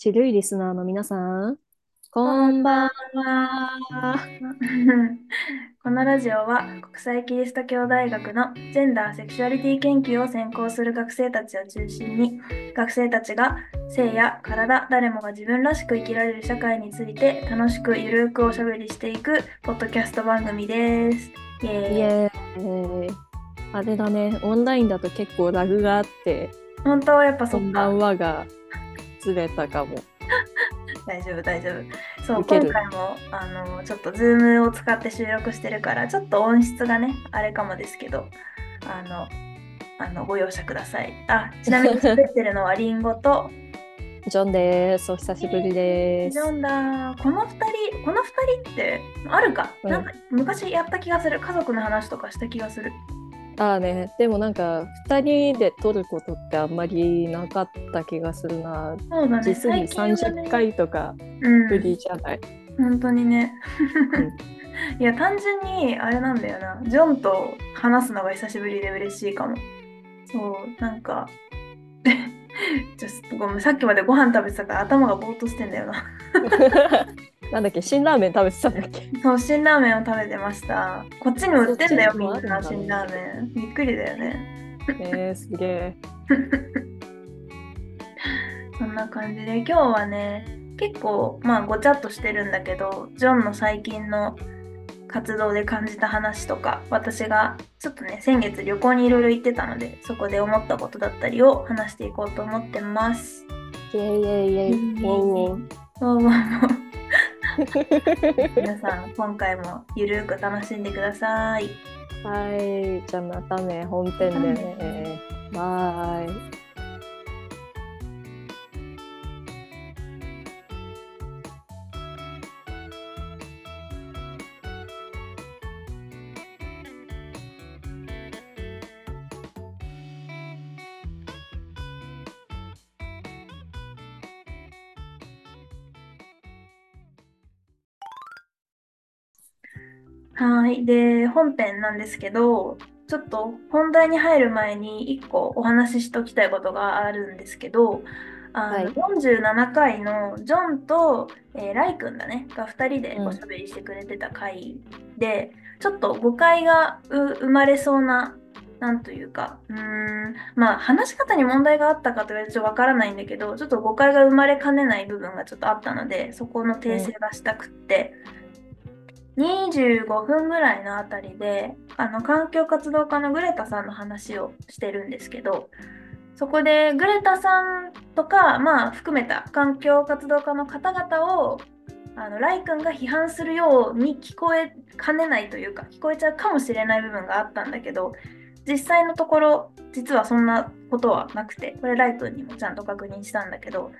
チルイリスナーの皆さん、こんばんは。このラジオは国際キリスト教大学のジェンダー・セクシュアリティ研究を専攻する学生たちを中心に学生たちが性や体誰もが自分らしく生きられる社会について楽しくゆるくおしゃべりしていくポッドキャスト番組です。イエーイ。あれだね、オンラインだと結構ラグがあって、本当はやっぱそっかこんばんはがずれたかも。大丈夫大丈夫。そう今回もあのちょっとズームを使って収録してるからちょっと音質がねあれかもですけどあのあのご容赦ください。あちなみに 喋ってるのはリンゴとジョンです。お久しぶりです。ジ。ョンだ。この2人この2人ってあるか、うん。なんか昔やった気がする。家族の話とかした気がするああね、でもなんか2人で撮ることってあんまりなかった気がするな。そうだね実に最近はね30回とかうんぶりじゃない？本当にね。いや、単純にあれなんだよな。ジョンと話すのが久しぶりで嬉しいかも。そう、なんか、ちょっとごめん、さっきまでご飯食べてたから頭がぼーっとしてんだよな。なんだっけ、辛ラーメン食べてたんだっけ？そう、辛ラーメンを食べてました。こっちにも売ってんだよ、みんな、辛ラーメン。びっくりだよね。えー、すげえ。そんな感じで、今日はね、結構、まあ、ごちゃっとしてるんだけど、ジョンの最近の活動で感じた話とか、私がちょっとね、先月旅行にいろいろ行ってたので、そこで思ったことだったりを話していこうと思ってます。イェイイェイイェイ。ウォウウォウどうも皆さん、今回もゆるく楽しんでください。はい、じゃあまたね、本編でね。バイ。はい。で、本編なんですけど、ちょっと本題に入る前に一個お話ししておきたいことがあるんですけど、あのはい。47回のジョンと、えーライ君だね、が2人でうん。おしゃべりしてくれてた回で、ちょっと誤解がう生まれそうな、なんというか、うーん、まあ話し方に問題があったかと言われるとわからないんだけど、ちょっと誤解が生まれかねない部分がちょっとあったので、そこの訂正がしたくって、25分ぐらいのあたりであの環境活動家のグレタさんの話をしてるんですけどそこでグレタさんとか、まあ、含めた環境活動家の方々をあのライ君が批判するように聞こえかねないというか聞こえちゃうかもしれない部分があったんだけど実際のところ実はそんなことはなくてこれライ君にもちゃんと確認したんだけど、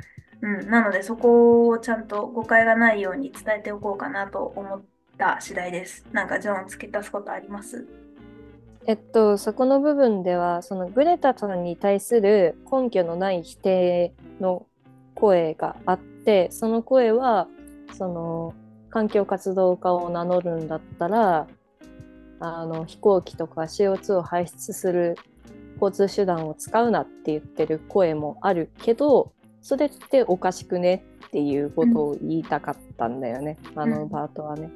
うん、なのでそこをちゃんと誤解がないように伝えておこうかなと思った次第です。なんかジョン付け足すことあります？えっと、そこの部分では、そのグレタさんに対する根拠のない否定の声があって、その声は、その環境活動家を名乗るんだったら、あの飛行機とか CO2 を排出する交通手段を使うなって言ってる声もあるけど、それっておかしくねっていうことを言いたかったんだよね、あのパートはね。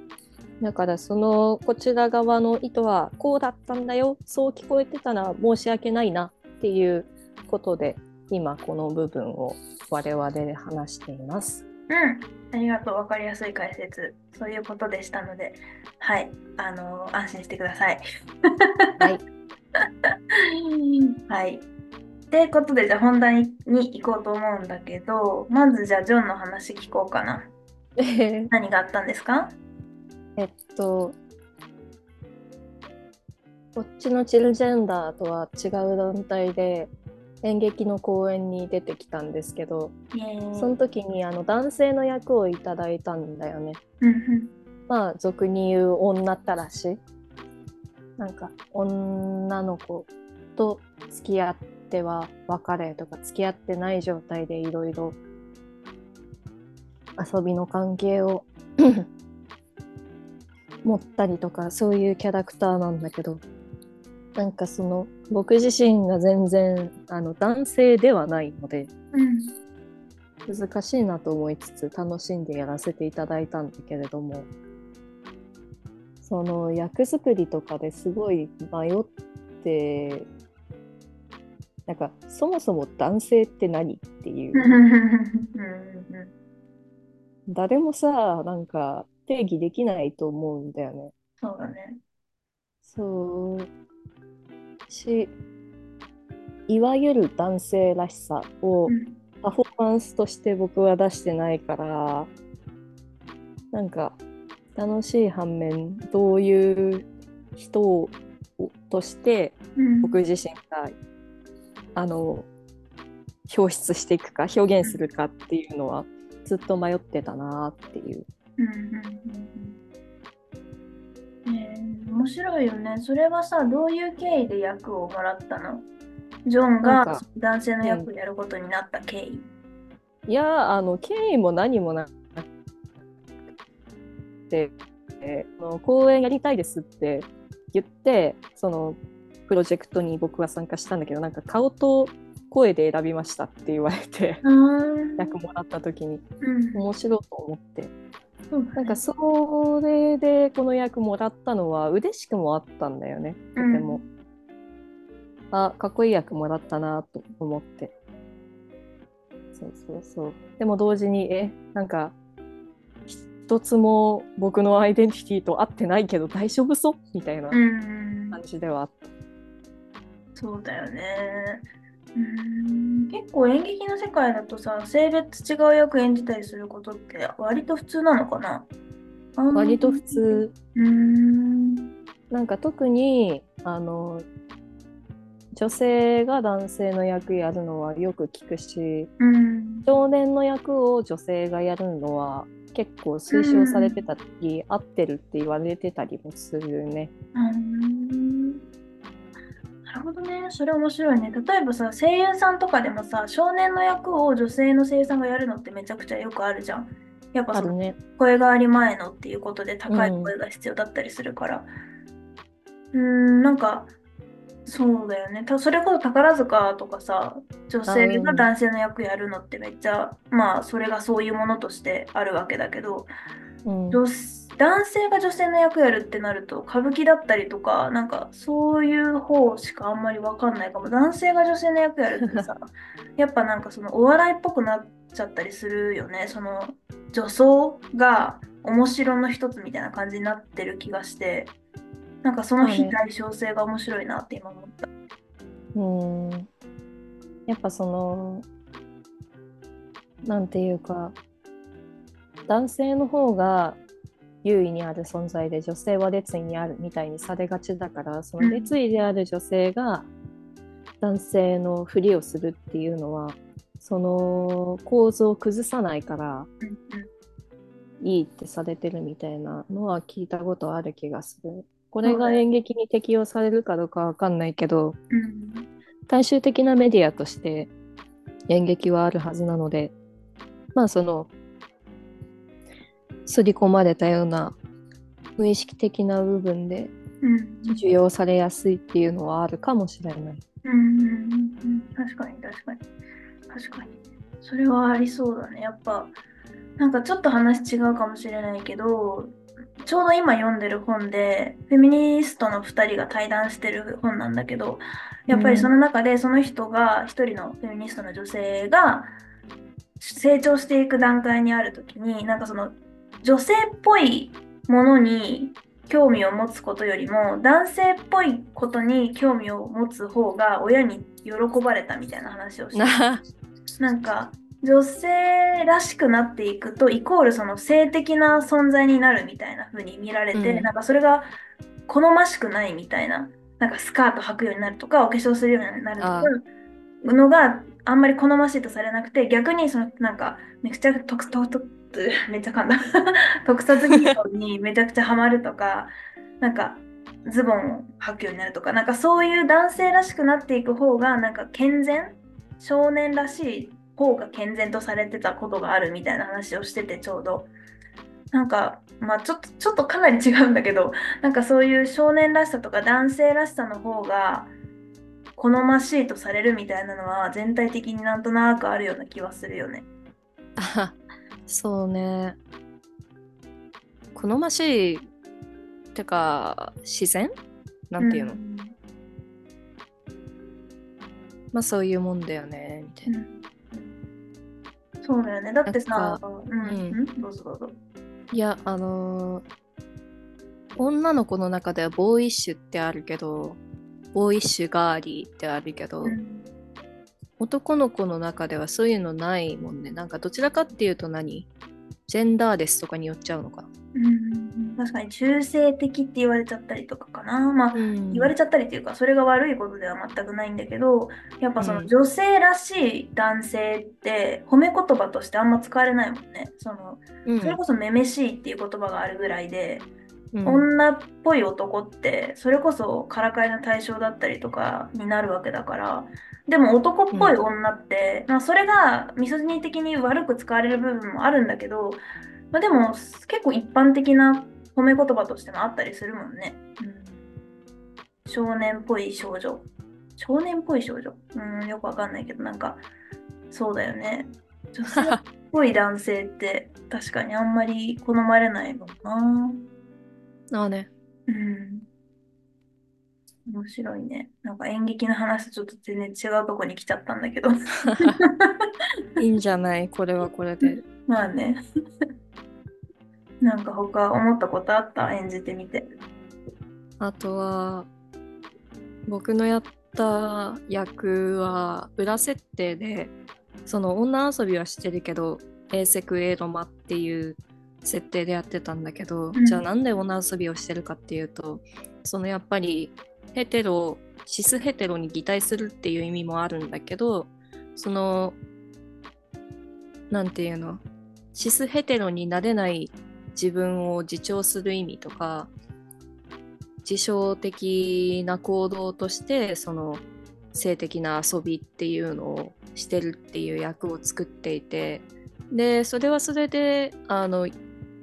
だからそのこちら側の意図はこうだったんだよそう聞こえてたら申し訳ないなっていうことで今この部分を我々で話しています。うん、ありがとう。わかりやすい解説。そういうことでしたので、はい、あの安心してください。はい。はい。ってことで、じゃあ本題に行こうと思うんだけど、まずじゃあジョンの話聞こうかな。え何があったんですか？っとこっちのチルジェンダーとは違う団体で演劇の公演に出てきたんですけどその時にあの男性の役をいただいたんだよね。まあ俗に言う女ったらし。なんか女の子と付き合っては別れとか付き合ってない状態でいろいろ遊びの関係を持ったりとかそういうキャラクターなんだけどなんかその僕自身が全然あの男性ではないのでうん。難しいなと思いつつ楽しんでやらせていただいたんだけれどもその役作りとかですごい迷ってなんかそもそも男性って何？っていう。誰もさなん。か定義できないと思うんだよね。そうだね。そうしいわゆる男性らしさをパフォーマンスとして僕は出してないからなんか楽しい反面どういう人をとして僕自身が、うん、あの表出していくか表現するかっていうのはずっと迷ってたなっていう。うんうんうんえー、面白いよね。それはさどういう経緯で役をもらったの？ジョンが男性の役をやることになった経緯。いやあの経緯も何もなくて、えー、公演やりたいですって言ってそのプロジェクトに僕は参加したんだけどなんか顔と声で選びましたって言われて役もらった時に、うん、面白いと思って、うん、なんかそれでこの役もらったのは嬉しくもあったんだよね。とても、うん、あかっこいい役もらったなと思って。そうそうそう。でも同時にえなんか一つも僕のアイデンティティと合ってないけど大丈夫そう？みたいな感じではあった。そうだよね。うん。結構演劇の世界だとさ性別違う役演じたりすることって割と普通なのかな？割と普通。うん。なんか特にあの女性が男性の役やるのはよく聞くし、うん、少年の役を女性がやるのは結構推奨されてたり、うん、合ってるって言われてたりもするね。うん。なるほどね。それ面白いね。例えばさ、声優さんとかでもさ、少年の役を女性の声優さんがやるのってめちゃくちゃよくあるじゃん。やっぱその、ね、声変わり前のっていうことで高い声が必要だったりするから。うん、うんなんか、そうだよね。それこそ宝塚とかさ、女性が男性の役やるのってめっちゃ、まあ、それがそういうものとしてあるわけだけど、うん、男性が女性の役やるってなると、歌舞伎だったりとか、なんかそういう方しかあんまりわかんないかも。男性が女性の役やるってさ、やっぱなんかそのお笑いっぽくなっちゃったりするよね。その女装が面白の一つみたいな感じになってる気がして。なんかその非対称性が面白いなって今思った。うんやっぱそのなんていうか男性の方が優位にある存在で女性は列位にあるみたいにされがちだからその列位である女性が男性のふりをするっていうのはその構造を崩さないからいいってされてるみたいなのは聞いたことある気がする。これが演劇に適用されるかどうかわかんないけど、うん、大衆的なメディアとして演劇はあるはずなのでまあその刷り込まれたような無意識的な部分で受容されやすいっていうのはあるかもしれない。うん、うん、確かに確かに。確かに。それはありそうだね。やっぱなんかちょっと話違うかもしれないけどちょうど今読んでる本で、フェミニストの2人が対談してる本なんだけど、やっぱりその中でその人が、1人のフェミニストの女性が成長していく段階にある時に、なんかその女性っぽいものに興味を持つことよりも、男性っぽいことに興味を持つ方が親に喜ばれたみたいな話をして、なんか女性らしくなっていくとイコールその性的な存在になるみたいな風に見られて、うん、なんかそれが好ましくないみたいななんかスカート履くようになるとかお化粧するようになるとかのがあんまり好ましいとされなくて逆にそのなんかめちゃくちゃ特特 めっちゃ噛んだ特撮技法にめちゃくちゃハマるとかなんかズボンを履くようになるとかなんかそういう男性らしくなっていく方がなんか健全少年らしい方が健全とされてたことがあるみたいな話をしててちょうどなんかまあちょっとちょっとかなり違うんだけどなんかそういう少年らしさとか男性らしさの方が好ましいとされるみたいなのは全体的になんとなくあるような気はするよね。あ そうね。好ましいってか自然？なんていうの、んまあそういうもんだよねみたいな。そうだよね。だってさうんどうぞどうぞ。いやあのー女の子の中ではボーイッシュってあるけどボーイッシュガーリーってあるけど、うん男の子の中ではそういうのないもんね。なんかどちらかっていうと何？ジェンダーレスとかによっちゃうのかな。うん、確かに中性的って言われちゃったりとかかな。まあ、うん言われちゃったりっていうか、それが悪いことでは全くないんだけど、やっぱそのうん女性らしい男性って褒め言葉としてあんま使われないもんね。そのうんそれこそめめしいっていう言葉があるぐらいで、うん女っぽい男ってそれこそからかいの対象だったりとかになるわけだからでも男っぽい女って、まあ、それがミソジニー的に悪く使われる部分もあるんだけど、まあ、でも結構一般的な褒め言葉としてもあったりするもんね、うん、少年っぽい少女。少年っぽい少女？うんよくわかんないけどなんかそうだよね。女性っぽい男性って確かにあんまり好まれないもんなああね。うん。面白いね。なんか演劇の話とちょっと全然違うとこに来ちゃったんだけど。いいんじゃない？これはこれで。まあね。なんか他思ったことあった？演じてみて。あとは、僕のやった役は裏設定で、その女遊びはしてるけど、エーセクエロマっていう設定でやってたんだけど、うん。じゃあなんで女遊びをしてるかっていうと、そのやっぱりヘテロ、シスヘテロに擬態するっていう意味もあるんだけど、その、なんていうの、シスヘテロになれない自分を自重する意味とか、自傷的な行動としてその性的な遊びっていうのをしてるっていう役を作っていてでそれはそれであの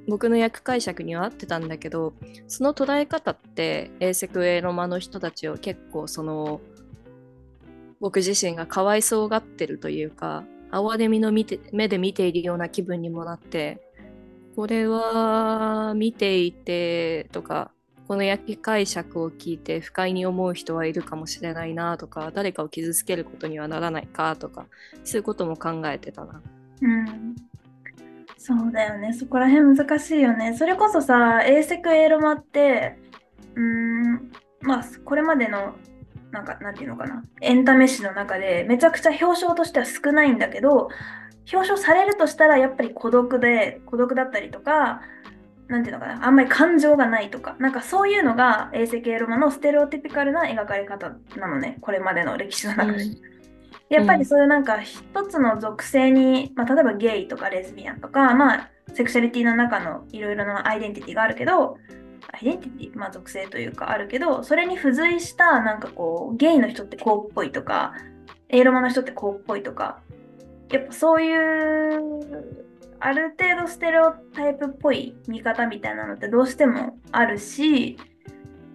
僕の役解釈には合ってたんだけどその捉え方ってエーセクエロマの人たちを結構その僕自身がかわいそうがってるというか哀れみの見て目で見ているような気分にもなってこれは見ていてとかこの焼き解釈を聞いて不快に思う人はいるかもしれないなとか誰かを傷つけることにはならないかとかそういうことも考えてたな。うん。そうだよね。そこら辺難しいよね。それこそさ、エーセクエロマって、うん、まあ、これまでの、なんか、なんていうのかな、エンタメ史の中で、めちゃくちゃ表彰としては少ないんだけど、表彰されるとしたら、やっぱり孤独で、孤独だったりとか、なんていうのかな、あんまり感情がないとか、なんかそういうのが、エーセクエロマのステレオティピカルな描かれ方なのね、これまでの歴史の中で。やっぱりそういうなんか一つの属性に、まあ、例えばゲイとかレズビアンとか、まあ、セクシャリティの中のいろいろなアイデンティティがあるけど、アイデンティティ、まあ、属性というかあるけど、それに付随したなんかこう、ゲイの人ってこうっぽいとか、エイロマの人ってこうっぽいとか、やっぱそういう、ある程度ステレオタイプっぽい見方みたいなのってどうしてもあるし、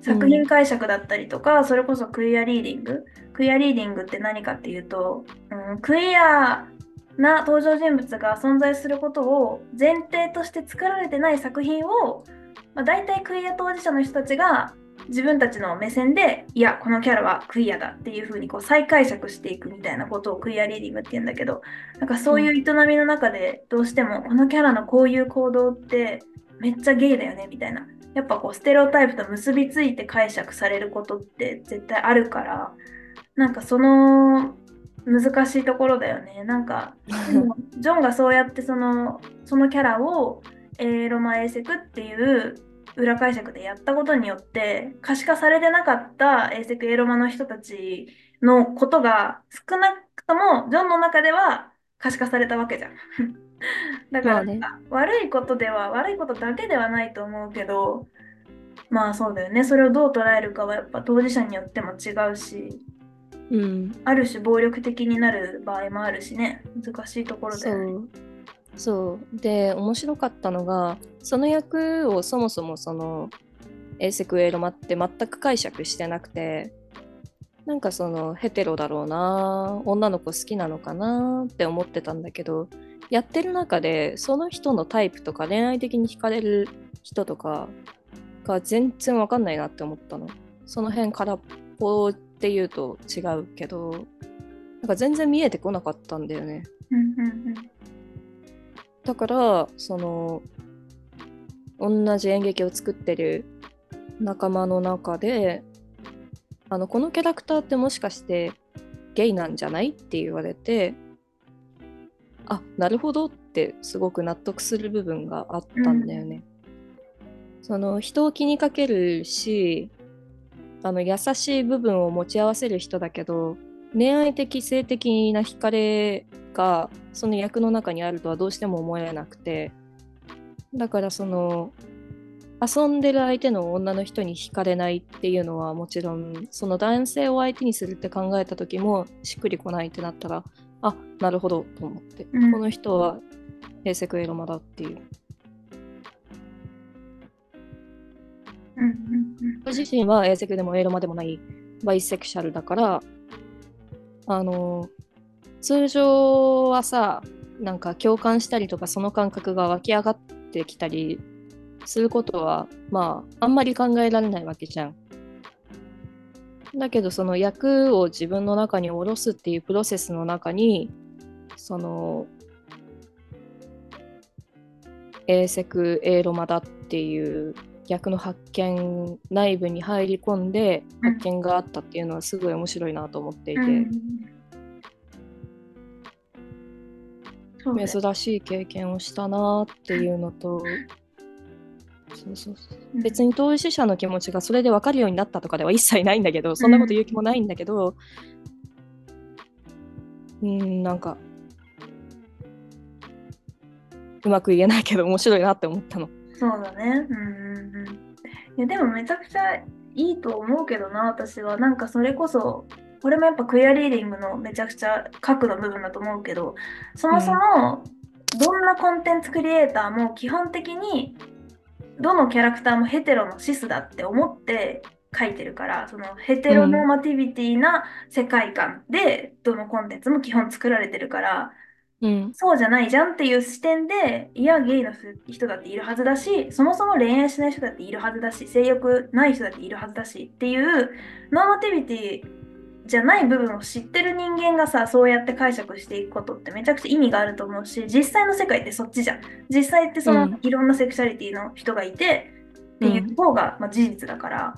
作品解釈だったりとか、それこそクイアリーディングクイアリーディングって何かっていうと、うん、クイアな登場人物が存在することを前提として作られてない作品を、まあ、大体クイア当事者の人たちが自分たちの目線でいやこのキャラはクイアだっていう風にこう再解釈していくみたいなことをクイアリーディングって言うんだけどなんかそういう営みの中でどうしてもこのキャラのこういう行動ってめっちゃゲイだよねみたいな。やっぱこうステレオタイプと結びついて解釈されることって絶対あるからなんかその難しいところだよね。なんか ジョンがそうやってそのそのキャラをエーロマエーセクっていう裏解釈でやったことによって可視化されてなかったエーセクエーロマの人たちのことが少なくともジョンの中では可視化されたわけじゃん。だからなんか悪いことでは悪いことだけではないと思うけどまあそうだよねそれをどう捉えるかはやっぱ当事者によっても違うしうん、ある種暴力的になる場合もあるしね。難しいところだそよね。う。そう。で面白かったのがその役をそもそもそのエーセクエロマって全く解釈してなくてなんかそのヘテロだろうな女の子好きなのかなって思ってたんだけどやってる中でその人のタイプとか恋愛的に惹かれる人とかが全然わかんないなって思ったの。その辺空っぽっていうと違うけどなんか全然見えてこなかったんだよねうんうんだからその同じ演劇を作ってる仲間の中であのこのキャラクターってもしかしてゲイなんじゃないって言われてあなるほどってすごく納得する部分があったんだよね。その人を気にかけるしあの優しい部分を持ち合わせる人だけど恋愛的性的な惹かれがその役の中にあるとはどうしても思えなくてだからその遊んでる相手の女の人に惹かれないっていうのはもちろんその男性を相手にするって考えた時もしっくりこないってなったらあなるほどと思って、うん。この人は平セクエロマだっていう自身はエーセクでもエロマでもないバイセクシャルだからあの通常はさなんか共感したりとかその感覚が湧き上がってきたりすることはまああんまり考えられないわけじゃん。だけどその役を自分の中に下ろすっていうプロセスの中にそのエーセクエーロマだっていう役の発見内部に入り込んでうん。発見があったっていうのはすごい面白いなと思っていて、うん。珍しい経験をしたなっていうのとそうそうそう。うん。別に当事者の気持ちがそれで分かるようになったとかでは一切ないんだけどそんなこと言う気もないんだけどうんなんかうまく言えないけど面白いなって思ったの。そうだね。うんやでもめちゃくちゃいいと思うけどな、私は。なんかそれこそ、これもやっぱクエアリーディングのめちゃくちゃ核の部分だと思うけど、そもそもどんなコンテンツクリエイターも基本的にどのキャラクターもヘテロのシスだって思って書いてるから、その heteronormativity な世界観でどのコンテンツも基本作られてるから、うんそうじゃないじゃんっていう視点で、いや、ゲイの人だっているはずだし、そもそも恋愛しない人だっているはずだし、性欲ない人だっているはずだしっていう、 normativity じゃない部分を知ってる人間がさ、そうやって解釈していくことってめちゃくちゃ意味があると思うし、実際の世界ってそっちじゃん。実際ってその、うんいろんなセクシャリティの人がいてっていう方が、まあ、事実だから。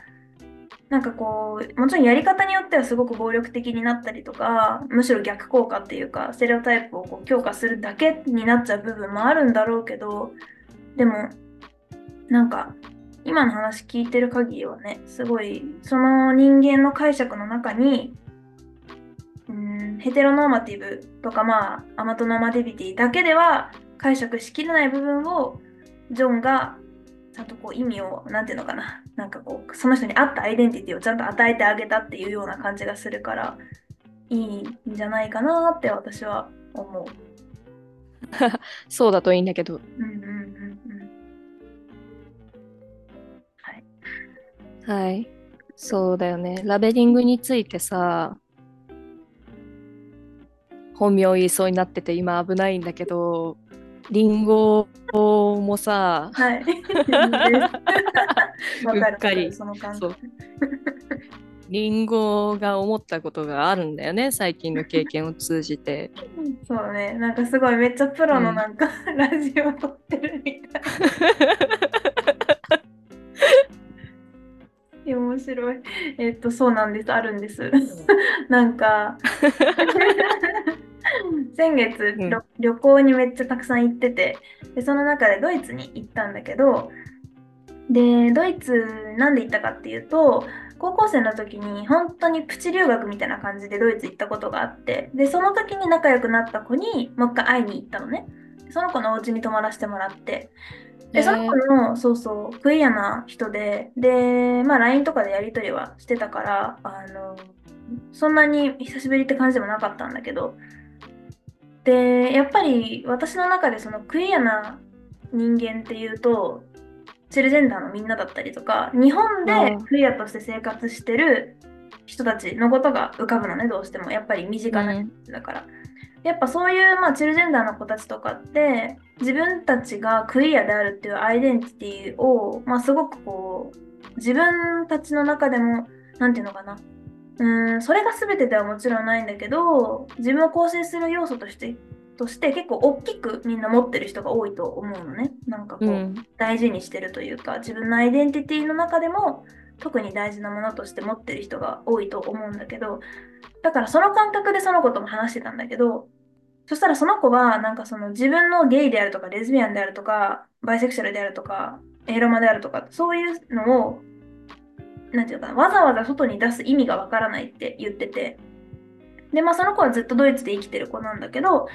なんかこうもちろんやり方によってはすごく暴力的になったりとかむしろ逆効果っていうかステレオタイプをこう強化するだけになっちゃう部分もあるんだろうけどでもなんか今の話聞いてる限りはねすごいその人間の解釈の中にうんヘテロノーマティブとかまあアマトノーマティビティだけでは解釈しきれない部分をジョンがちゃんとこう意味をなんていうのかななんかこうその人に合ったアイデンティティをちゃんと与えてあげたっていうような感じがするからいいんじゃないかなって私は思う。そうだといいんだけどうんうんうんうん。はい。はいそうだよねラベリングについてさ本名を言いそうになってて今危ないんだけどリンゴもさはい。わかるうっかりその。リンゴが思ったことがあるんだよね最近の経験を通じてそうだね。なんかすごいめっちゃプロのうんなんか、ラジオ撮ってるみたい。いや面白い。えっと、そうなんです。あるんです。なんか、先月、うん。旅旅行にめっちゃたくさん行っててで、その中でドイツに行ったんだけど、で、ドイツなんで行ったかっていうと、高校生の時に本当にプチ留学みたいな感じでドイツ行ったことがあって、で、その時に仲良くなった子にもう一回会いに行ったのね。その子のお家に泊まらせてもらって、で、その子の、そうそう、クイアな人で、で、まあ LINE とかでやり取りはしてたから、あの、そんなに久しぶりって感じでもなかったんだけど、で、やっぱり私の中でそのクイアな人間っていうと、チルジェンダーのみんなだったりとか、日本でうん。クイアとして生活してる人たちのことが浮かぶのねどうしても。やっぱり身近な人だから、やっぱそういう、まあ、チルジェンダーの子たちとかって自分たちがクイアであるっていうアイデンティティを、まあ、すごくこう自分たちの中でも何て言うのかなうんそれが全てではもちろんないんだけど自分を構成する要素としてとして結構大きくみんな持ってる人が多いと思うのね。なんかこう、うん、大事にしてるというか自分のアイデンティティの中でも特に大事なものとして持ってる人が多いと思うんだけどだからその感覚でその子とも話してたんだけどそしたらその子はなんかその自分のゲイであるとかレズビアンであるとかバイセクシャルであるとかエロマであるとかそういうのをなんていうかなわざわざ外に出す意味がわからないって言ってて。でまあその子はずっとドイツで生きてる子なんだけど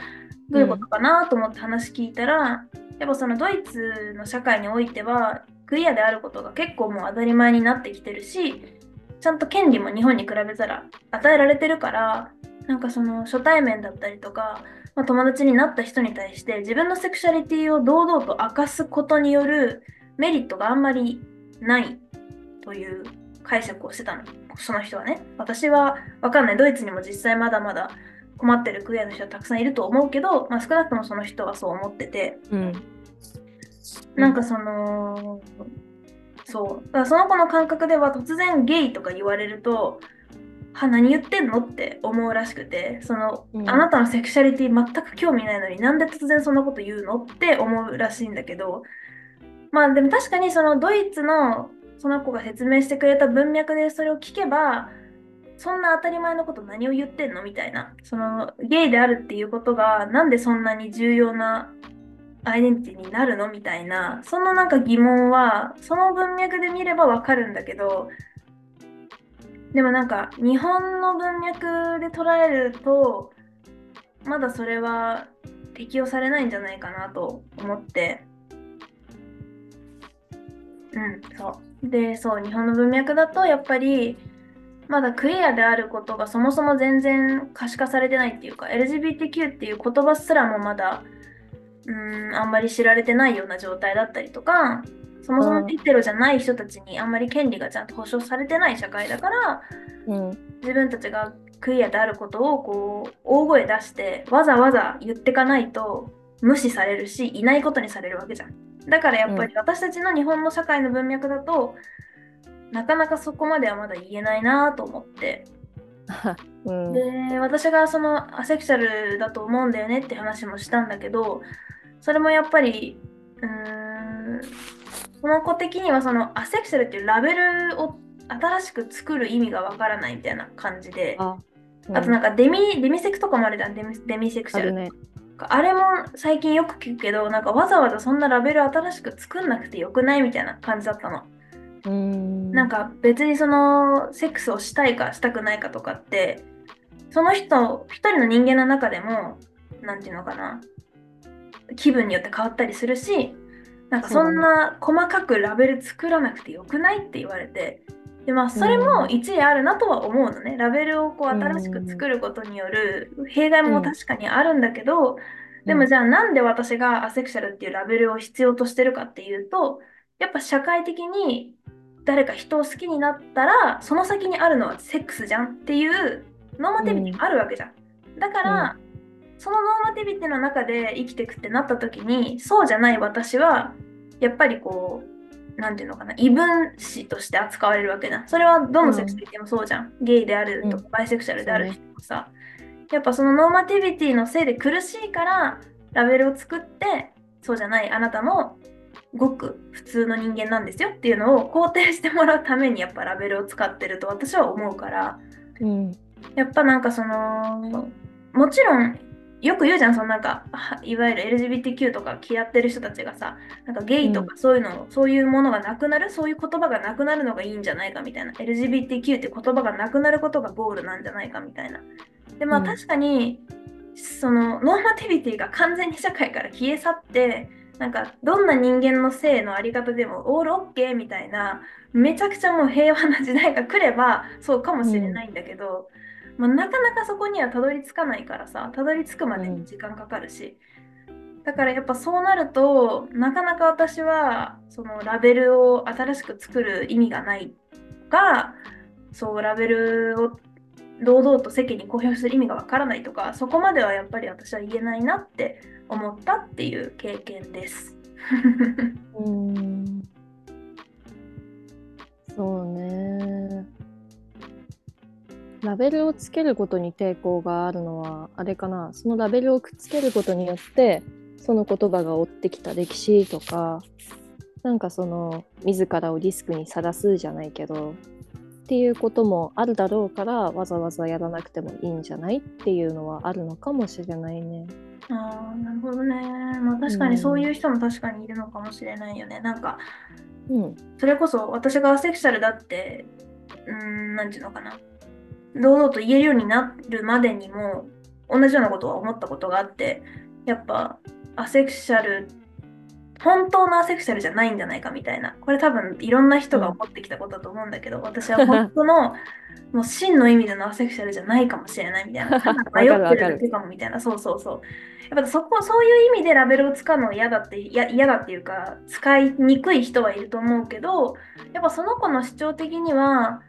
どういうことかなと思って話聞いたら、うん、やっぱそのドイツの社会においてはクリアであることが結構もう当たり前になってきてるしちゃんと権利も日本に比べたら与えられてるからなんかその初対面だったりとか、まあ、友達になった人に対して自分のセクシャリティを堂々と明かすことによるメリットがあんまりないという解釈をしてたの。その人はね。私は分かんない。ドイツにも実際まだまだ困ってるクエアの人はたくさんいると思うけど、まあ、少なくともその人はそう思ってて、うん、なんかその、そう。だからその子の感覚では突然ゲイとか言われるとは何言ってんのって思うらしくて。その、うん、あなたのセクシャリティ全く興味ないのになんで突然そんなこと言うのって思うらしいんだけど。まあでも確かにそのドイツのその子が説明してくれた文脈でそれを聞けばそんな当たり前のこと何を言ってんのみたいなそのゲイであるっていうことがなんでそんなに重要なアイデンティティになるのみたいなそのなんか疑問はその文脈で見ればわかるんだけどでもなんか日本の文脈で捉えるとまだそれは適用されないんじゃないかなと思って。うんそう。でそう日本の文脈だとやっぱりまだクイアであることがそもそも全然可視化されてないっていうか LGBTQ っていう言葉すらもまだうんあんまり知られてないような状態だったりとかそもそもヘテロじゃない人たちにあんまり権利がちゃんと保障されてない社会だから、うん、自分たちがクイアであることをこう大声出してわざわざ言ってかないと無視されるしいないことにされるわけじゃん。だからやっぱり私たちの日本の社会の文脈だと、なかなかそこまではまだ言えないなと思って。うん、で私がそのアセクシャルだと思うんだよねって話もしたんだけどそれもやっぱりうーんその子的にはそのアセクシャルっていうラベルを新しく作る意味がわからないみたいな感じで。あうん、あとなんかデミデミセクとかもあるじゃん。デミデミセクシャル。あ,、ね、あれも最近よく聞くけどなんかわざわざそんなラベル新しく作んなくてよくないみたいな感じだったの。うんなんか別にそのセックスをしたいかしたくないかとかってその人一人の人間の中でも何て言うのかな気分によって変わったりするしなんかそんな細かくラベル作らなくてよくないって言われてでまあそれも一理あるなとは思うのね、ラベルをこう新しく作ることによる弊害も確かにあるんだけど、でもじゃあなんで私がアセクシャルっていうラベルを必要としてるかっていうとやっぱ社会的に誰か人を好きになったらその先にあるのはセックスじゃんっていう normativity があるわけじゃん。だから、うん、その normativity の中で生きていくってなった時にそうじゃない私はやっぱりこう何て言うのかな異分子として扱われるわけだ。それはどのセクシャリティもそうじゃん。うん、ゲイであるとかバイセクシャルである人もさ、やっぱその normativity のせいで苦しいからラベルを作ってそうじゃないあなたもごく普通の人間なんですよっていうのを肯定してもらうためにやっぱラベルを使ってると私は思うから、うん、やっぱなんかそのもちろんよく言うじゃんそのなんかいわゆる LGBTQ とか嫌ってる人たちがさなんかゲイとかそういうの、うん、そういうものがなくなるそういう言葉がなくなるのがいいんじゃないかみたいな。LGBTQ って言葉がなくなることがゴールなんじゃないかみたいな。でまあ確かに、うん、その normativity が完全に社会から消え去ってなんかどんな人間の性のあり方でもオールオッケーみたいなめちゃくちゃもう平和な時代が来ればそうかもしれないんだけど、うん、まあ、なかなかそこにはたどり着かないからさたどり着くまでに時間かかるし、うん、だからやっぱそうなるとなかなか私はそのラベルを新しく作る意味がないがそうラベルを堂々と世間に公表する意味がわからないとかそこまではやっぱり私は言えないなって思ったっていう経験です。うんラベルをつけることに抵抗があるのはあれかな？そのラベルをくっつけることによってその言葉が追ってきた歴史とかなんかその自らをリスクにさらすじゃないけどっていうこともあるだろうからわざわざやらなくてもいいんじゃないっていうのはあるのかもしれないね。ああ、なるほどね。まあ確かにそういう人も確かにいるのかもしれないよね。なんか、うん、それこそ私がアセクシャルだって、うーん、なんていうのかな。堂々と言えるようになるまでにも、同じようなことは思ったことがあって、やっぱ、アセクシャル、本当のアセクシャルじゃないんじゃないかみたいな。これ多分いろんな人が思ってきたことだと思うんだけど、私は本当の、もう真の意味でのアセクシャルじにないかもしれないみたいな。迷ってるだけかもみたいな。そうそうそう。やっぱそこ、そういう意味でラベルを使うのは嫌だって、嫌だっていうか、使いにくい人はいると思うけど、やっぱその子の主張的には、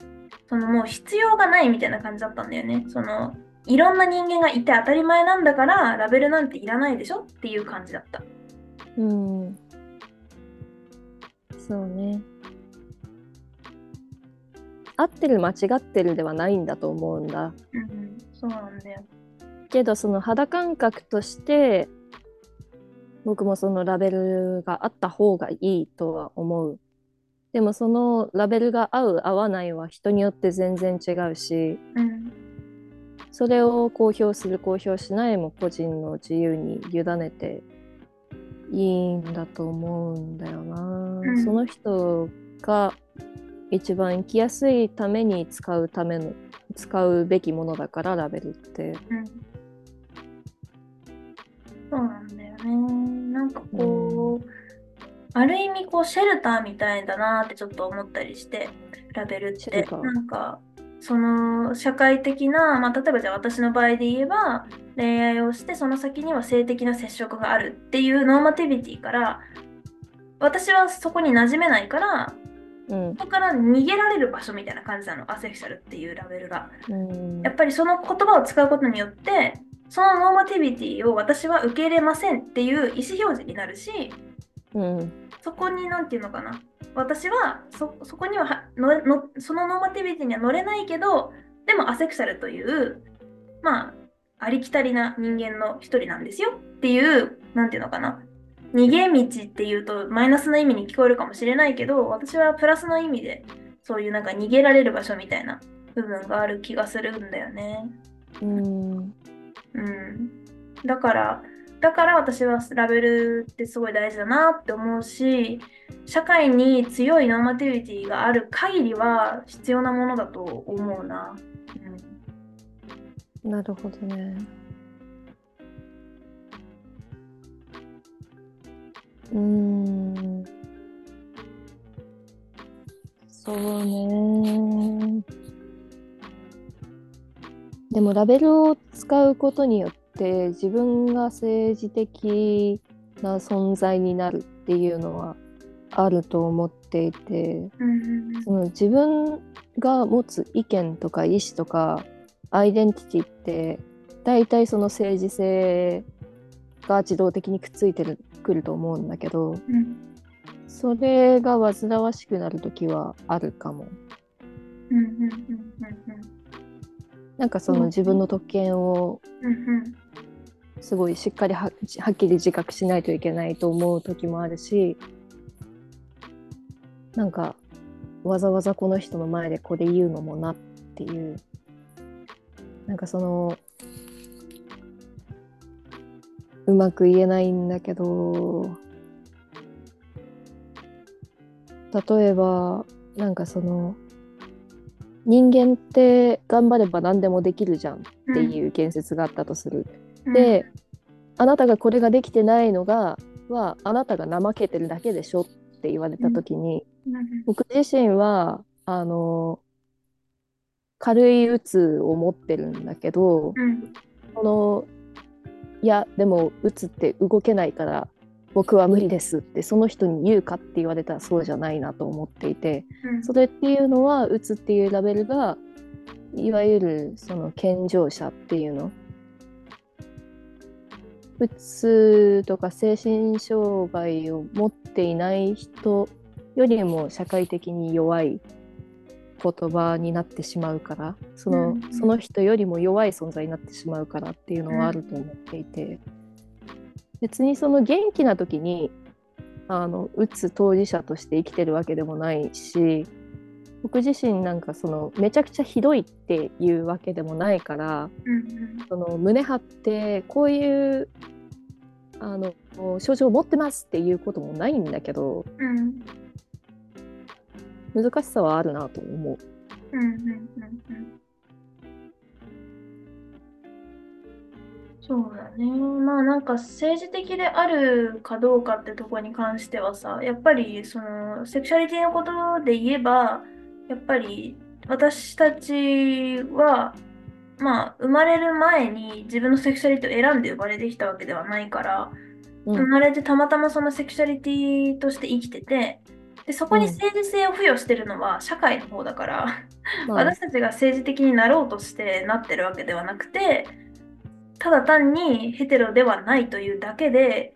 そのもう必要がないみたいな感じだったんだよね。その、いろんな人間がいて当たり前なんだから、ラベルなんていらないでしょっていう感じだった。うん。そうね。合ってる間違ってるではないんだと思うんだ。うんうん、そうなんだよ。けどその肌感覚として僕もそのラベルがあった方がいいとは思う。でもそのラベルが合う合わないは人によって全然違うしうん。それを公表する公表しないも個人の自由に委ねていいんだと思うんだよな。んその人が一番生きやすいために使うための使うべきものだからラベルって。うん。そうなんだよね。なんかこう、ある意味こうシェルターみたいだなってちょっと思ったりして、ラベルって。なんか、その社会的な、まあ、例えばじゃあ私の場合で言えば、恋愛をしてその先には性的な接触があるっていう normativity から、私はそこに馴染めないから、うん。そこから逃げられる場所みたいな感じなの、アセクシャルっていうラベルが。うん。やっぱりその言葉を使うことによって、そのノーマティビティを私は受け入れませんっていう意思表示になるし、うんそこに何て言うのかな。私はそそこにははののその normativity には乗れないけど、でもアセクシャルという、まあ、ありきたりな人間の一人なんですよっていう、なんていうのかな。逃げ道っていうとマイナスな意味に聞こえるかもしれないけど、私はプラスの意味で、そういうなんか逃げられる場所みたいな部分がある気がするんだよね。うんうん。だから、だから私はラベルってすごい大事だなって思うし、社会に強い normativity がある限りは必要なものだと思うな。なるほどね。うん。そうね。でもラベルを使うことによってて自分が政治的な存在になるっていうのはあると思っていて。うん。その自分が持つ意見とか意思とかアイデンティティって大体その政治性が自動的にくっついてるくると思うんだけどうん。それが煩わしくなる時はあるかも。なんかその自分の特権を。すごいしっかりははっきり自覚しないといけないと思う時もあるしなんかわざわざこの人の前でこれ言うのもなっていうなんかそのうまく言えないんだけど例えばなんかその人間って頑張れば何でもできるじゃんっていう言説があったとする。うん、で、あなたがこれができてないのがはあなたが怠けてるだけでしょって言われた時に、うん。僕自身はあの軽いうつを持ってるんだけど、うん。このいやでもうつって動けないから僕は無理ですってその人に言うかって言われたらそうじゃないなと思っていてうんそれっていうのはうつっていうラベルがいわゆるその健常者っていうのうつとか精神障害を持っていない人よりも社会的に弱い言葉になってしまうからその,、うん。その人よりも弱い存在になってしまうからっていうのはあると思っていて、別にその元気な時にあのうつ当事者として生きてるわけでもないし僕自身なんかそのめちゃくちゃひどいっていうわけでもないからうんその胸張ってこういうあの症状を持ってますっていうこともないんだけどうんうん難しさはあるなと思う。うんうんうんうんそうだね。まあなんか政治的であるかどうかってとこに関してはさ、やっぱりそのセクシャリティのことで言えば、やっぱり私たちは、まあ生まれる前に自分のセクシャリティを選んで生まれてきたわけではないから、うん。生まれてたまたまそのセクシャリティとして生きてて、でそこに政治性を付与してるのは社会の方だから、まあ私たちが政治的になろうとしてなってるわけではなくてただ単にヘテロではないというだけで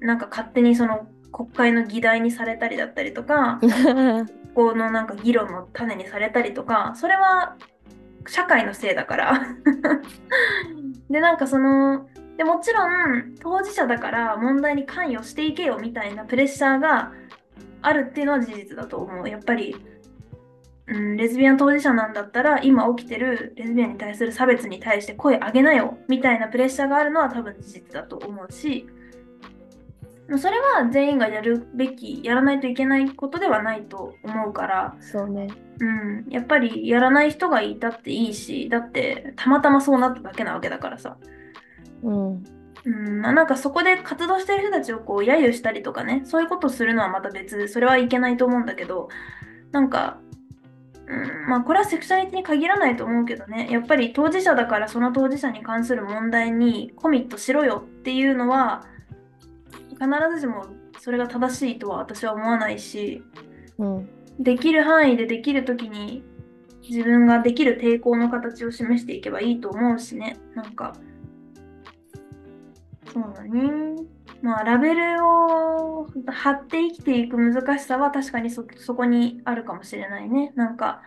なんか勝手にその国会の議題にされたりだったりとか このなんか議論の種にされたりとかそれは社会のせいだから。でなんかそのでもちろん当事者だから問題に関与していけよみたいなプレッシャーがあるっていうのは事実だと思う。やっぱりうん、レズビアン当事者なんだったら今起きてるレズビアンに対する差別に対して声上げなよみたいなプレッシャーがあるのは多分事実だと思うしまあそれは全員がやるべきやらないといけないことではないと思うから、そうね。うん、やっぱりやらない人がいたっていいしだってたまたまそうなっただけなわけだからさ、うん。うん、まあなんかそこで活動してる人たちをこう揶揄したりとかねそういうことするのはまた別それはいけないと思うんだけどなんかうん、まあこれはセクシャリティに限らないと思うけどね。やっぱり当事者だからその当事者に関する問題にコミットしろよっていうのは必ずしもそれが正しいとは私は思わないしうん。できる範囲でできる時に自分ができる抵抗の形を示していけばいいと思うしね。なんかそうだね。まあラベルを貼って生きていく難しさは確かにそそこにあるかもしれないね。なんか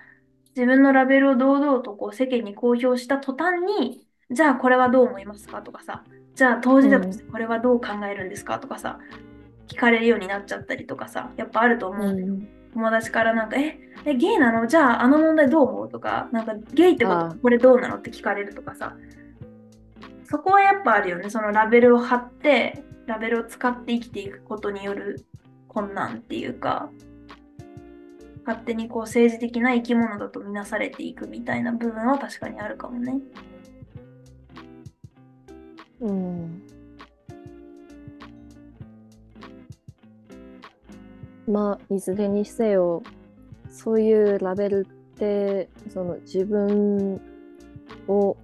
自分のラベルを堂々とこう世間に公表した途端にじゃあこれはどう思いますかとかさじゃあ当事者としてこれはどう考えるんですか？とかさ聞かれるようになっちゃったりとかさやっぱあると思う、うん。友達からなんか、え、えゲイなの？じゃああの問題どう思う？とか、なんかゲイってことこれどうなの？って聞かれるとかさ、そこはやっぱあるよね。そのラベルを貼って、ラベルを使って生きていくことによる困難っていうか、勝手にこう政治的な生き物だとみなされていくみたいな部分は確かにあるかもね。うん。まあいずれにせよそういうラベルってその自分を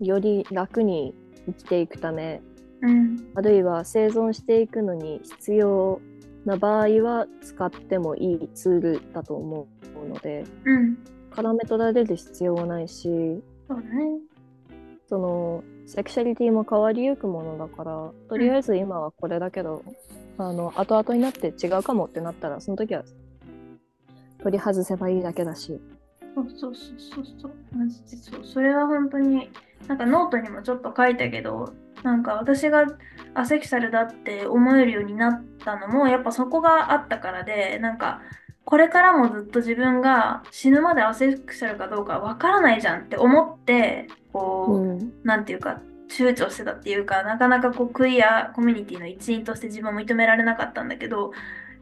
より楽に生きていくためうん。あるいは生存していくのに必要な場合は使ってもいいツールだと思うのでうん。絡め取られる必要はないしそうだね。そのセクシャリティも変わりゆくものだからとりあえず今はこれだけど、あの後々になって違うかもってなったらその時は取り外せばいいだけだしそうそうそうそう。マジでそう。それは本当に、なんかノートにもちょっと書いたけど、なんか私がアセクシャルだって思えるようになったのも、やっぱそこがあったからで、なんか、これからもずっと自分が死ぬまでアセクシャルかどうかわからないじゃんって思って、こう、うん。なんていうか、躊躇してたっていうか、なかなかこうクイアコミュニティの一員として自分を認められなかったんだけど、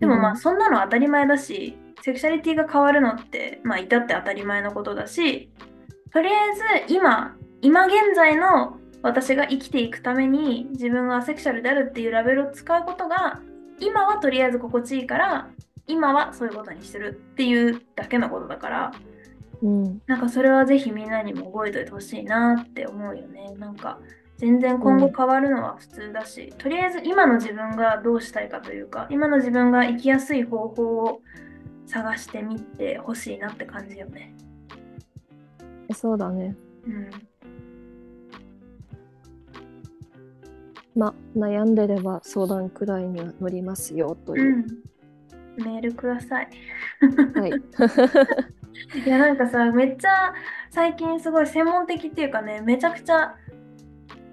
でもまうん。あそんなの当たり前だし、セクシャリティが変わるのって、まあ至って当たり前のことだし、とりあえず今、今現在の私が生きていくために自分がアセクシャルであるっていうラベルを使うことが、今はとりあえず心地いいから、今はそういうことにするっていうだけのことだから、うんなんかそれはぜひみんなにも覚えておいてほしいなって思うよね。なんか全然今後変わるのは普通だし、とりあえず今の自分がどうしたいかというか今の自分が生きやすい方法を探してみてほしいなって感じよね。そうだね。うん、まあ、悩んでれば相談くらいには乗りますよという。うん、メールください。はい。いやなんかさめっちゃ最近すごい専門的っていうかねめちゃくちゃ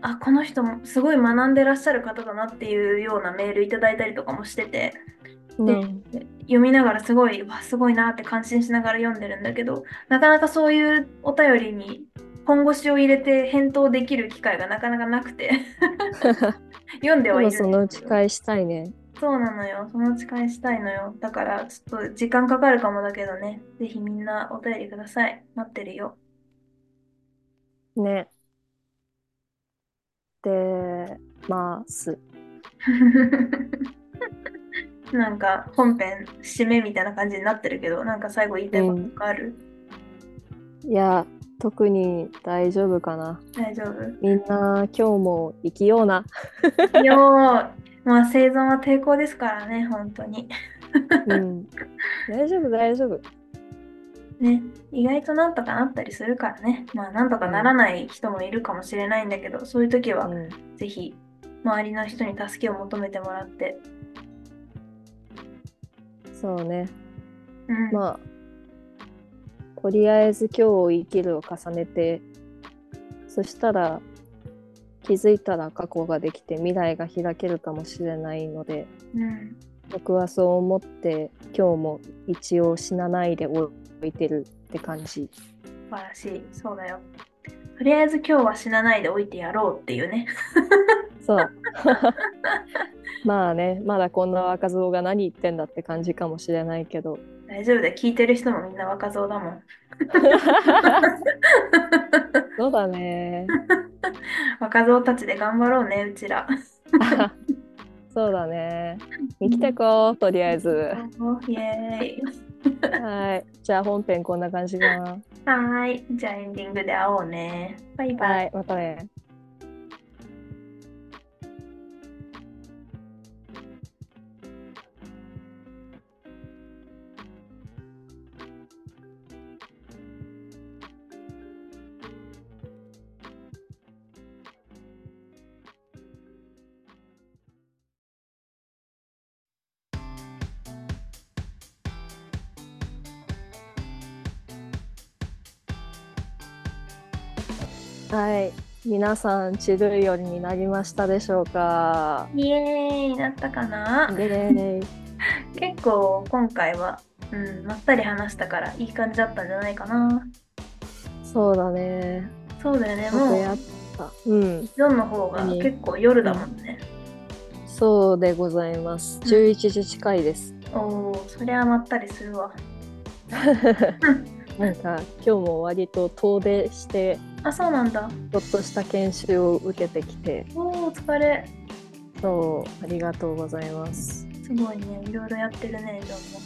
あこの人もすごい学んでらっしゃる方だなっていうようなメールいただいたりとかもしててでうん、読みながらすごいわすごいなって感心しながら読んでるんだけどなかなかそういうお便りに本腰を入れて返答できる機会がなかなかなくて 読んでではいるんもそのうち返したいね。そうなのよ。そのうち返したいのよ。だから、ちょっと時間かかるかもだけどね。ぜひみんなお便りください。待ってるよ。ね。で、ます。なんか本編締めみたいな感じになってるけど、なんか最後言いたいこととかある、いや、特に大丈夫かな。大丈夫みんな今日も生きような。よーまあ生存は抵抗ですからね、本当に。うん。大丈夫、大丈夫。ね、意外となんとかなったりするからね。まあなんとかならない人もいるかもしれないんだけど、そういう時はうん、ぜひ周りの人に助けを求めてもらって。そうね。うん、まあ、とりあえず今日を生きるを重ねて、そしたら気づいたら過去ができて未来が開けるかもしれないので、うん、僕はそう思って今日も一応死なないで置いてるって感じ。素晴らしい。そうだよ。とりあえず今日は死なないでおいてやろうっていうね。そう。まあね、まだこんな若造が何言ってんだって感じかもしれないけど。大丈夫だよ。聞いてる人もみんな若造だもん。そうだね。若造たちで頑張ろうね、うちら。そうだね。生きてこう、とりあえず。イエーイ。はい。じゃあ本編こんな感じかな。はーい。じゃあエンディングで会おうね。バイバイ。はい、またね。はい。皆さん、チルい夜になりましたでしょうか？イエーイなったかな？でね結構今回は、うん、まったり話したからいい感じだったんじゃないかな。そうだね。そうだよね。もうった。うん。4の方が結構夜だもんね。そうでございます。11時近いです。おお、そりゃまったりするわ。なんか今日も割と遠出してあ、そうなんだ。ちょっとした研修を受けてきておお、お疲れ。そうありがとうございますすごいね。いろいろやってるね、ジョンも。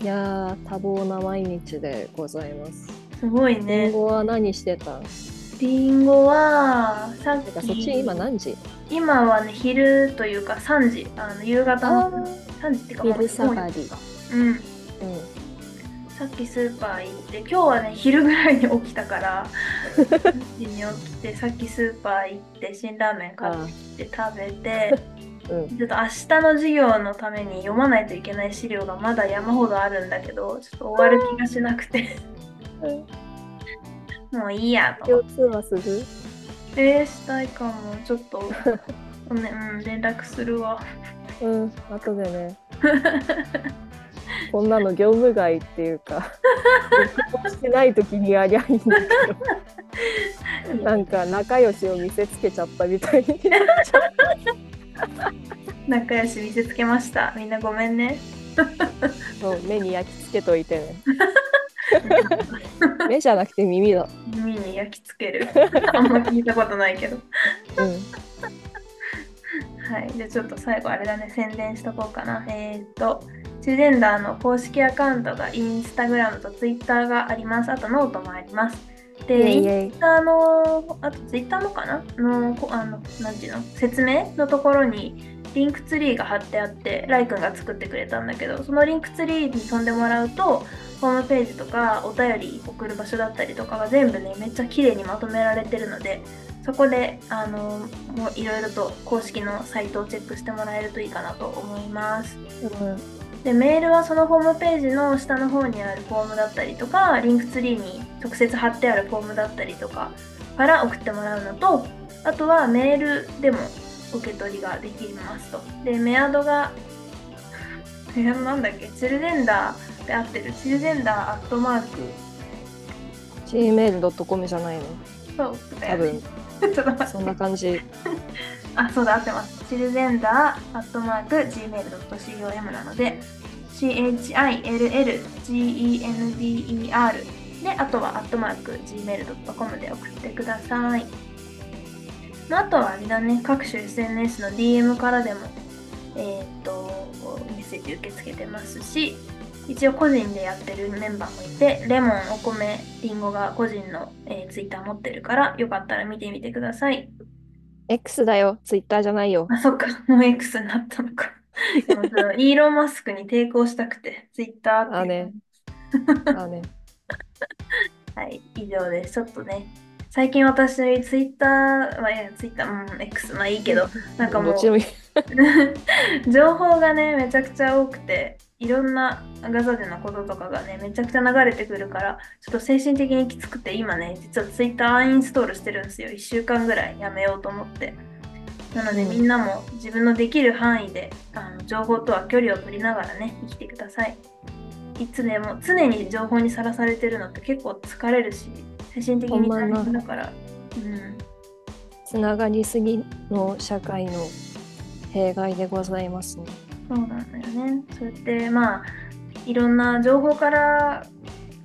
いやー多忙な毎日でございますすごい今ね。後は何してた？リンゴは、さってき、かそっち今何時？今はね、昼というか3時。あの夕方あの3時っていうか、昼下がりうん。うんさっきスーパー行って今日はね昼ぐらいに起きたから3時に起きてさっきスーパー行って辛ラーメン買って食べてうん。ちょっと明日の授業のために読まないといけない資料がまだ山ほどあるんだけどちょっと終わる気がしなくて。もういいやと。思って共通はする？えー、したいかも。ちょっと、ねうん、連絡するわ。うん後でね こんなの業務外っていうか してない時にやりゃいいんだけどなんか仲良しを見せつけちゃったみたいに。なっちゃう仲良し見せつけました。みんなごめんね。そう目に焼き付けといてね。目じゃなくて耳だ。耳に焼き付ける。あんま聞いたことないけど。うんはい、じゃあちょっと最後あれだね、宣伝しとこうかな。えっ、と、チュージェンダーの公式アカウントがインスタグラムとツイッターがあります。あとノートもあります。で、インスタの、あとツイッターのかな？の、こあの、なんていうの？説明のところに、 Linktree が貼ってあって、ライ君が作ってくれたんだけど、その Linktree に飛んでもらうと、ホームページとかお便り送る場所だったりとかが全部ね、めっちゃ綺麗にまとめられてるので、そこで、あの、もういろいろと公式のサイトをチェックしてもらえるといいかなと思います。うん。でメールはそのホームページの下の方にあるフォームだったりとかリンクツリーに直接貼ってあるフォームだったりとかから送ってもらうのとあとはメールでも受け取りができますと。でメアドがメアドなんだっけ？チルデンダーで合ってる。チルデンダーアットマーク。gmail.com じゃないの？そう多分 そんな感じ あ、そうだ、合ってます。チルゼンダー、アットマーク、gmail.com なので、chillgender で、あとは、アットマーク、gmail.com で送ってください。まああとは、あれだね、各種 SNS の DM からでも、えーっと、メッセージ受け付けてますし、一応個人でやってるメンバーもいて、レモン、お米、リンゴが個人の、えー、ツイッター持ってるから、よかったら見てみてください。X だよ Twitter じゃないよあ、そっか、もう X になったのか。イーロン・マスクに抵抗したくて、ツイッターってあね あねはい、以上です。ちょっとね、最近私、ツイッター、まあ、いや、ツイッター、うん、X、まあいいけど、なんかもう 情報がね、めちゃくちゃ多くて、いろんなガザでのこととかがね、めちゃくちゃ流れてくるから、ちょっと精神的にきつくて、今ね、実はツイッターアンインストールしてるんですよ。1週間ぐらいやめようと思って。なので、うんみんなも自分のできる範囲であの情報とは距離を取りながらね、生きてください。いつでも常に情報にさらされてるのって結構疲れるし、精神的に大変だから。うんつながりすぎの社会の弊害でございますねそうなんだよね。そうやってまあいろんな情報から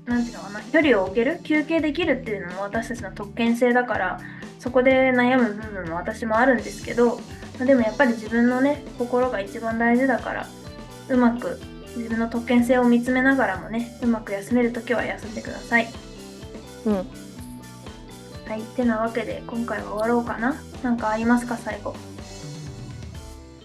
なんていうのかな距離を置ける休憩できるっていうのも私たちの特権性だからそこで悩む部分も私もあるんですけど、まあでもやっぱり自分のね心が一番大事だからうまく自分の特権性を見つめながらもねうまく休めるときは休んでください。うんはい、てなわけで今回は終わろうかな。なんかありますか最後。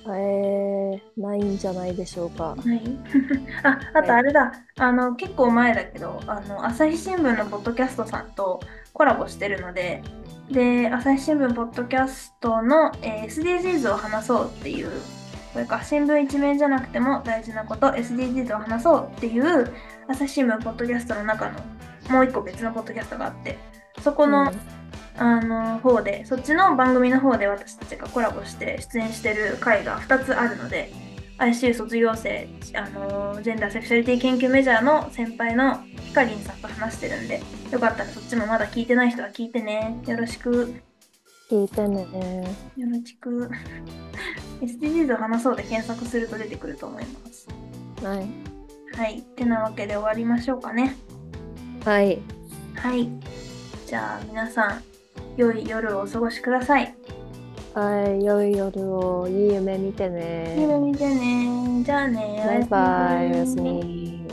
えー、ないんじゃないでしょうか。はい？あ、あとあれだ、あの、結構前だけど、あの、朝日新聞のポッドキャストさんとコラボしてるので、で、朝日新聞ポッドキャストの、えー SDGs を話そうっていう、これか、新聞一面じゃなくても大事なこと、SDGs を話そうっていう、朝日新聞ポッドキャストの中のもう一個別のポッドキャストがあって、そこの、あの方で、そっちの番組の方で私たちがコラボして出演してる回が2つあるので、ICU 卒業生、あのジェンダーセクシャリティ研究メジャーの先輩のヒカリンさんと話してるんで、よかったらそっちもまだ聞いてない人は聞いてね。よろしく。聞いてねよろしく。SDGs を話そうで検索すると出てくると思います。はいはい。てなわけで終わりましょうかね。はいはい。じゃあ皆さん、良い夜をお過ごしください。はい良い夜をいい夢見てね夢見てね。じゃあね。バイバイおやすみ